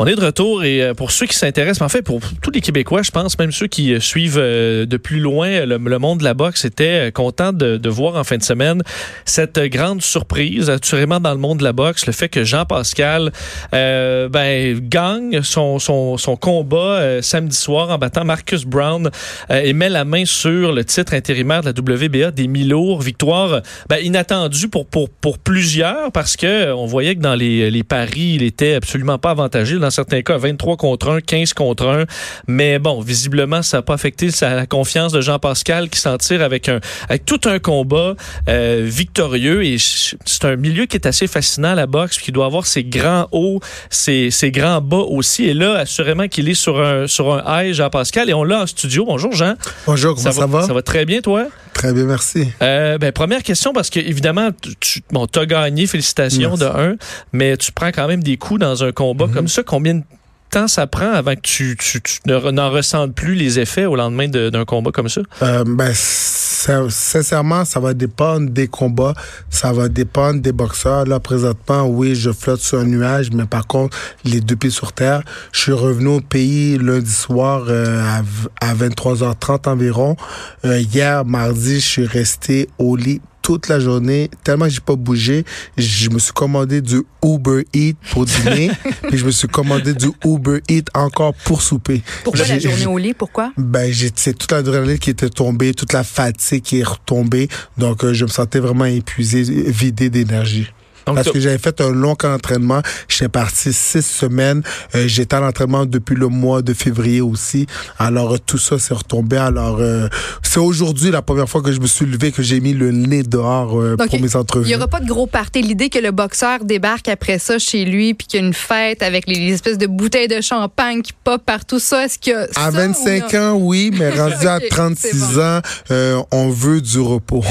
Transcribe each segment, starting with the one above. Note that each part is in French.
On est de retour et euh, pour ceux qui s'intéressent, en fait pour tous les Québécois, je pense, même ceux qui euh, suivent euh, de plus loin le, monde de la boxe, étaient contents de, de, voir en fin de semaine cette grande surprise, assurément dans le monde de la boxe, le fait que Jean Pascal euh, ben, gagne son, son, son combat samedi soir en battant Marcus Brown et met la main sur le titre intérimaire de la WBA des mi-lourds. Victoire ben, inattendue pour, pour, pour plusieurs parce que on voyait que dans les, les paris, il était absolument pas avantagé dans certains cas 23 contre 1, 15 contre 1. Mais bon, visiblement, ça n'a pas affecté la confiance de Jean-Pascal qui s'en tire avec, un, avec tout un combat euh, victorieux. Et c'est un milieu qui est assez fascinant, la boxe, qui doit avoir ses grands hauts, ses, ses grands bas aussi. Et là, assurément qu'il est sur un, sur un high, Jean-Pascal. Et on l'a en studio. Bonjour, Jean. Bonjour, comment ça, va, Ça va très bien, toi? Très bien, merci. Euh, ben, première question, parce que évidemment, tu bon, as gagné, félicitations de un, mais tu prends quand même des coups dans un combat mm-hmm. comme ça. Combien de temps ça prend avant que tu, tu, tu n'en ressentes plus les effets au lendemain d'un combat comme ça? Euh, ben, sincèrement, ça va dépendre des combats, ça va dépendre des boxeurs. Là, présentement, oui, je flotte sur un nuage, mais par contre, les deux pieds sur terre. Je suis revenu au pays lundi soir euh, à, à 23h30 environ. Euh, hier, mardi, je suis resté au lit toute la journée, tellement que j'ai pas bougé, je me suis commandé du Uber Eat pour dîner, puis je me suis commandé du Uber Eat encore pour souper. Pourquoi la journée au lit? Pourquoi? Ben, c'est toute l'adrénaline qui était tombée, toute la fatigue qui est retombée. Donc, euh, je me sentais vraiment épuisé, vidé d'énergie. Parce que j'avais fait un long entraînement. J'étais parti six semaines. Euh, J'étais à l'entraînement depuis le mois de février aussi. Alors, euh, tout ça s'est retombé. Alors, euh, c'est aujourd'hui la première fois que je me suis levé, que j'ai mis le nez dehors euh, pour mes entrevues. Il n'y aura pas de gros party. L'idée que le boxeur débarque après ça chez lui, puis qu'il y a une fête avec les, espèces de bouteilles de champagne qui pop partout ça, est-ce que À 25 ans, oui, mais rendu à 36 ans, on veut du repos.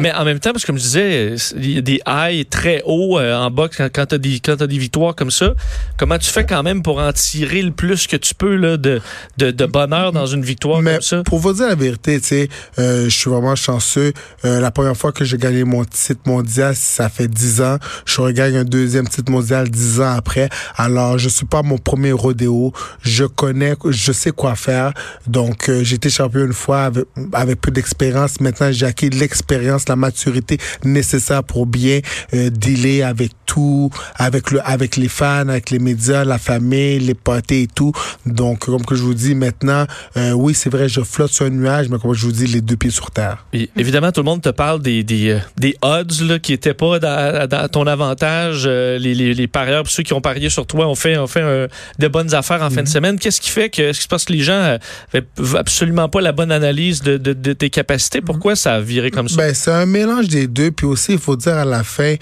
Mais en même temps, parce que comme je disais, il y a des highs très hauts euh, en boxe quand, tu as, des, as des victoires comme ça. Comment tu fais quand même pour en tirer le plus que tu peux là, de, de, de bonheur dans une victoire comme ça? Pour vous dire la vérité, tu sais, euh, je suis vraiment chanceux. Euh, la première fois que j'ai gagné mon titre mondial, ça fait 10 ans. Je regagne un deuxième titre mondial 10 ans après. Alors, je suis pas mon premier rodéo. Je connais, je sais quoi faire. Donc, j'ai été champion une fois avec, avec peu d'expérience. Maintenant, j'ai acquis l'expérience, la maturité nécessaire pour bien dealer avec tout, avec le, avec les fans, avec les médias, la famille, les potes et tout. Donc, comme que je vous dis maintenant, euh, oui, c'est vrai, je flotte sur un nuage, mais comme je vous dis, les deux pieds sur terre. évidemment, tout le monde te parle des, des, euh, des odds là, qui étaient pas dans, ton avantage. Euh, les, les, les, parieurs, ceux qui ont parié sur toi, ont fait, ont fait de bonnes affaires en fin de mhm. semaine. Qu'est-ce qui fait que, ce qui se passe que les gens n'avaient absolument pas la bonne analyse de, de, de tes capacités? Pourquoi ça a viré comme ça? Ben, c'est un mélange des deux. Puis aussi, il faut dire à la fin,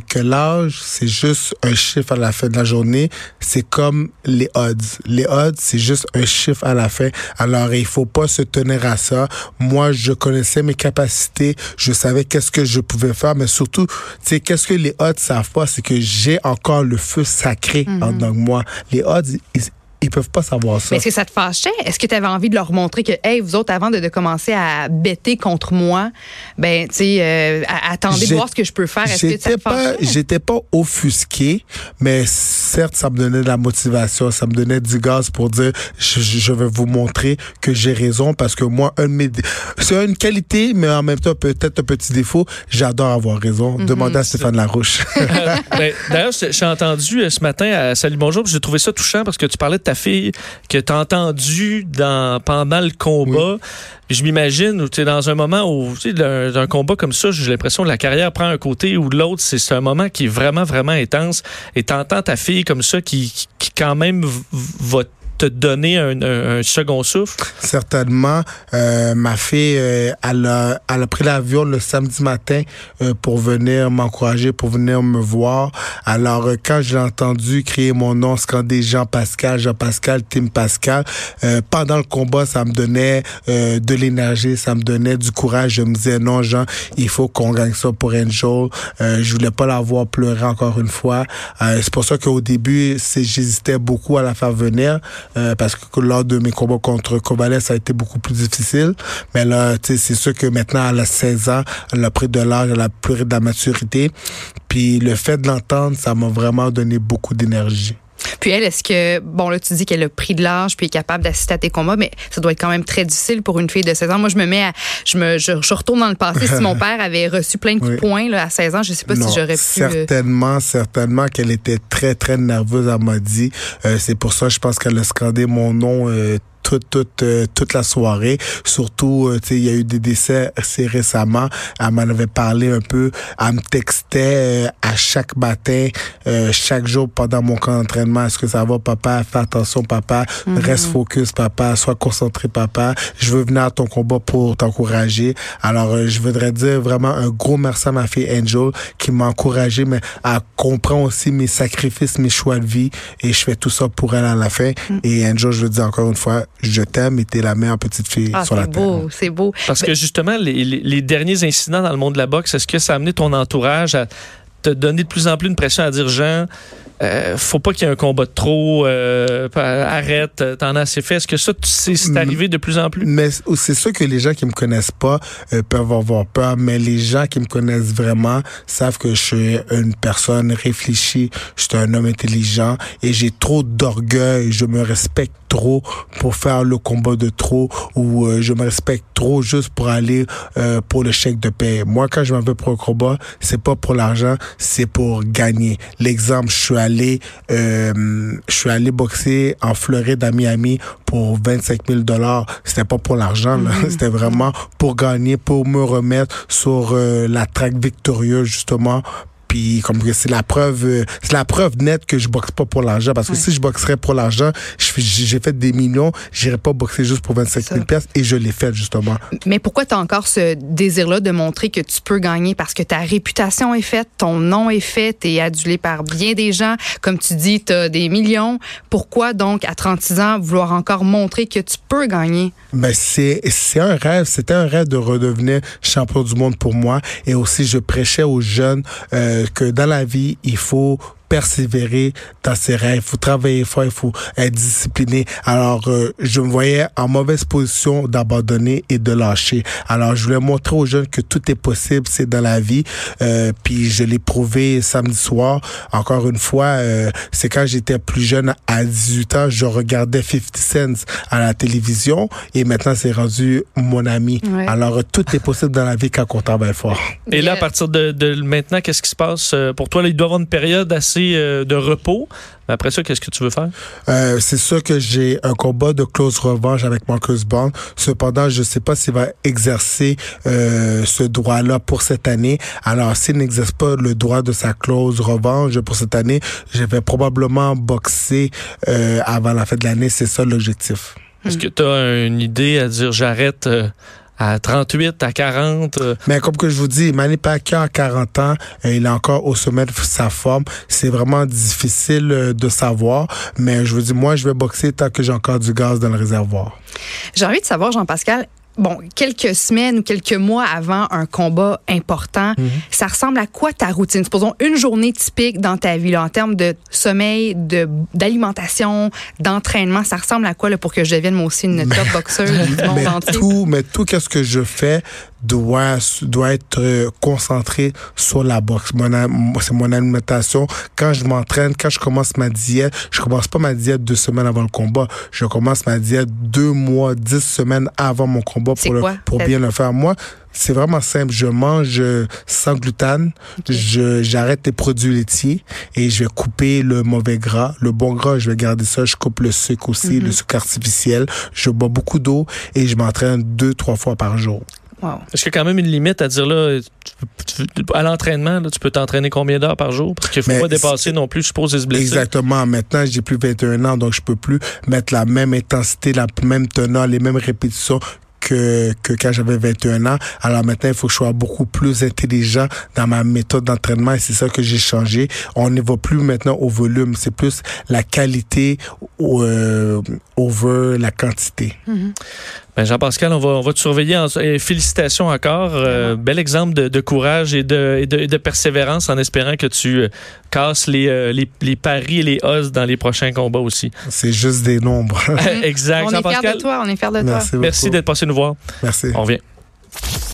que l'âge, c'est juste un chiffre à la fin de la journée. C'est comme les odds. Les odds, c'est juste un chiffre à la fin. Alors, il faut pas se tenir à ça. Moi, je connaissais mes capacités. Je savais qu'est-ce que je pouvais faire, mais surtout, tu sais, qu'est-ce que les odds savent pas, c'est que j'ai encore le feu sacré mm -hmm. en moi. Les odds, ils peuvent pas savoir ça. Est-ce que ça te fâchait? Est-ce que tu avais envie de leur montrer que, hey, vous autres, avant de, de commencer à bêter contre moi, ben, tu sais, euh, attendez voir ce que je peux faire. Est-ce que ça pas, J'étais pas offusqué, mais certes, ça me donnait de la motivation, ça me donnait du gaz pour dire, je, je vais vous montrer que j'ai raison parce que moi, un de mes, c'est une qualité, mais en même temps, peut-être un petit défaut. J'adore avoir raison. Mm-hmm. Demandez à Stéphane Larouche. Ben, d'ailleurs, j'ai entendu euh, ce matin à Salut Bonjour, j'ai trouvé ça touchant parce que tu parlais de ta fille que tu as entendu dans, pendant le combat. Je m'imagine, tu es dans un moment où, tu sais, d'un combat comme ça, j'ai l'impression que la carrière prend un côté ou l'autre. C'est un moment qui est vraiment, vraiment intense. Et t'entends ta fille comme ça qui, qui quand même va te donner un, second souffle? Certainement. Euh, ma fille, euh, elle, a, elle a pris l'avion le samedi matin euh, pour venir m'encourager, pour venir me voir. Alors, quand j'ai entendu crier mon nom, scander Jean-Pascal, Jean-Pascal, Tim Pascal, pendant le combat, ça me donnait de l'énergie, ça me donnait du courage. Je me disais, non, Jean, il faut qu'on gagne ça pour Angel. je voulais pas la voir pleurer encore une fois. c'est pour ça qu'au début, j'hésitais beaucoup à la faire venir. Euh, parce que lors de mes combats contre Kovalev, ça a été beaucoup plus difficile. Mais là, c'est sûr que maintenant, elle a 16 ans, elle a pris de l'âge, elle a pris de la maturité. Puis le fait de l'entendre, ça m'a vraiment donné beaucoup d'énergie. Puis elle, est-ce que, bon, là, tu dis qu'elle a pris de l'âge puis est capable d'assister à tes combats, mais ça doit être quand même très difficile pour une fille de 16 ans. Moi, je me mets à, je me, je, retourne dans le passé. si mon père avait reçu plein de coups de poing, là, à 16 ans, je sais pas si j'aurais pu. Euh, certainement, certainement qu'elle était très, très nerveuse, elle m'a dit. Euh, c'est pour ça, je pense qu'elle a scandé mon nom, euh, toute toute euh, toute la soirée. Surtout, euh, tu sais, il y a eu des décès assez récemment. Elle m'en avait parlé un peu. Elle me textait euh, à chaque matin, chaque jour pendant mon camp d'entraînement. Est-ce que ça va, papa? Fais attention, papa. Mhm. Reste focus, papa. Sois concentré, papa. Je veux venir à ton combat pour t'encourager. Alors, je voudrais dire vraiment un gros merci à ma fille Angel qui m'a encouragé, mais elle comprend aussi mes sacrifices, mes choix de vie, et je fais tout ça pour elle à la fin. Mhm. Et Angel, je veux dire encore une fois, je t'aime et t'es la meilleure petite fille ah, sur la beau, C'est beau, Parce que justement, les, les, derniers incidents dans le monde de la boxe, est-ce que ça a amené ton entourage à te donner de plus en plus une pression à dire, Jean, euh, faut pas qu'il y ait un combat de trop, euh, arrête, t'en as assez fait. Est-ce que ça, c'est mm. arrivé de plus en plus? Mais c'est sûr que les gens qui me connaissent pas euh, peuvent avoir peur, mais les gens qui me connaissent vraiment savent que je suis une personne réfléchie, je suis un homme intelligent et j'ai trop d'orgueil, je me respecte trop pour faire le combat de trop ou je me respecte trop juste pour aller pour le chèque de paie. Moi, quand je m'en vais pour un combat, c'est pas pour l'argent, c'est pour gagner. L'exemple, je suis allé, euh, je suis allé boxer en Floride à Miami pour 25 000 dollars. C'était pas pour l'argent, mm-hmm. c'était vraiment pour gagner, pour me remettre sur euh, la traque victorieuse justement puis comme que c'est la preuve euh, c'est la preuve nette que je boxe pas pour l'argent. Parce que si je boxerais pour l'argent j'ai fait des millions j'irais pas boxer juste pour 25 000 pièces et je l'ai fait justement. Mais pourquoi tu as encore ce désir là de montrer que tu peux gagner? Parce que ta réputation est faite ton nom est fait tu es adulé par bien des gens. Comme tu dis tu as des millions. Pourquoi donc à 36 ans vouloir encore montrer que tu peux gagner? Ben c'est c'est un rêve. C'était un rêve de redevenir champion du monde pour moi. Et aussi je prêchais aux jeunes euh, que dans la vie, il faut persévérer dans ses rêves, il faut travailler fort, il faut être discipliné. Alors, euh, je me voyais en mauvaise position d'abandonner et de lâcher. Alors, je voulais montrer aux jeunes que tout est possible, c'est dans la vie. Euh, puis, je l'ai prouvé samedi soir. Encore une fois, euh, c'est quand j'étais plus jeune, à 18 ans, je regardais 50 Cent à la télévision et maintenant, c'est rendu mon ami. Alors, tout est possible dans la vie quand on travaille fort. Et là, à partir de, de maintenant, qu'est-ce qui se passe pour toi? Là, il doit y avoir une période assez euh, de repos. Après ça, qu'est-ce que tu veux faire? Euh, c'est sûr que j'ai un combat de close revanche avec Marcus Bond. Cependant, je ne sais pas s'il va exercer euh, ce droit-là pour cette année. Alors, s'il n'exerce pas le droit de sa close revanche pour cette année, je vais probablement boxer avant la fin de l'année. C'est ça l'objectif. Est-ce que tu as une idée à dire j'arrête à 38, à 40. Euh. Mais comme que je vous dis, Manny Pacquiao à 40 ans, il est encore au sommet de sa forme. C'est vraiment difficile euh, de savoir, mais je vous dis, moi, je vais boxer tant que j'ai encore du gaz dans le réservoir. J'ai envie de savoir, Jean-Pascal, bon, quelques semaines ou quelques mois avant un combat important, mhm. ça ressemble à quoi ta routine? Supposons une journée typique dans ta vie, là, en termes de sommeil, de d'alimentation, d'entraînement. Ça ressemble à quoi là, pour que je devienne moi aussi une top boxeuse mais? Tout, mais tout ce que je fais doit, doit être euh, concentré sur la boxe. C'est mon alimentation. Quand je m'entraîne, quand je commence ma diète, je commence pas ma diète deux semaines avant le combat. Je commence ma diète deux mois, dix semaines avant mon combat pour, pour bien le faire. Moi, c'est vraiment simple. Je mange sans gluten. Je j'arrête les produits laitiers et je vais couper le mauvais gras. Le bon gras, je vais garder ça. Je coupe le sucre aussi, le mhm. sucre artificiel. Je bois beaucoup d'eau et je m'entraîne deux trois fois par jour. Est-ce qu'il y a quand même une limite à dire là, tu, tu, à l'entraînement, tu peux t'entraîner combien d'heures par jour? Parce qu'il ne faut pas dépasser non plus, je suppose, se blesser? Exactement. Maintenant, j'ai plus 21 ans, donc je peux plus mettre la même intensité, la même teneur, les mêmes répétitions que, que quand j'avais 21 ans. Alors maintenant, il faut que je sois beaucoup plus intelligent dans ma méthode d'entraînement et c'est ça que j'ai changé. On ne va plus maintenant au volume, c'est plus la qualité euh, over la quantité. Mm-hmm. Ben Jean-Pascal, on va, on va te surveiller. En, et félicitations encore. Euh, bel exemple de, de courage et de, et, de, et de, persévérance en espérant que tu euh, casses les, euh, les, les, paris et les os dans les prochains combats aussi. C'est juste des nombres. exact. On est fiers de toi. On est fiers de Merci toi. Merci d'être passé nous voir. Merci. On revient.